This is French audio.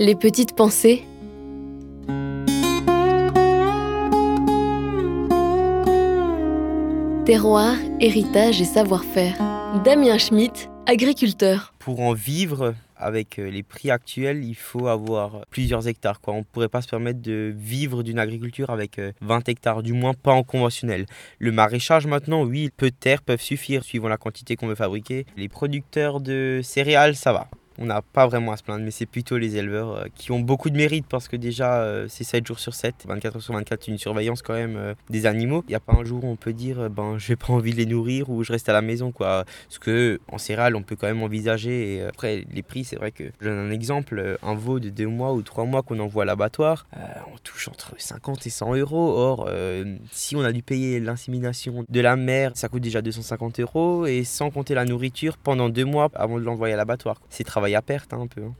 Les petites pensées. Terroir, héritage et savoir-faire. Damien Schmitt, agriculteur. Pour en vivre, avec euh, les prix actuels, il faut avoir plusieurs hectares. On ne pourrait pas se permettre de vivre d'une agriculture avec 20 euh, hectares, du moins pas en conventionnel. Le maraîchage maintenant, oui, peu de terres peuvent suffire suivant la quantité qu'on veut fabriquer. Les producteurs de céréales, ça va on n'a pas vraiment à se plaindre, mais c'est plutôt les éleveurs euh, qui ont beaucoup de mérite parce que déjà euh, c'est 7 jours sur 7, 24 heures sur 24, une surveillance quand même euh, des animaux. Il n'y a pas un jour où on peut dire ben j'ai pas envie de les nourrir ou je reste à la maison quoi. Ce que en céréales on peut quand même envisager. Et après les prix, c'est vrai que je donne un exemple, un veau de 2 mois ou 3 mois qu'on envoie à l'abattoir, on touche entre 50 et 100 euros. Or si on a dû payer l'insémination de la mère, ça coûte déjà 250 euros et sans compter la nourriture pendant 2 mois avant de l'envoyer à l'abattoir. C'est travail à perte hein, un peu. Hein.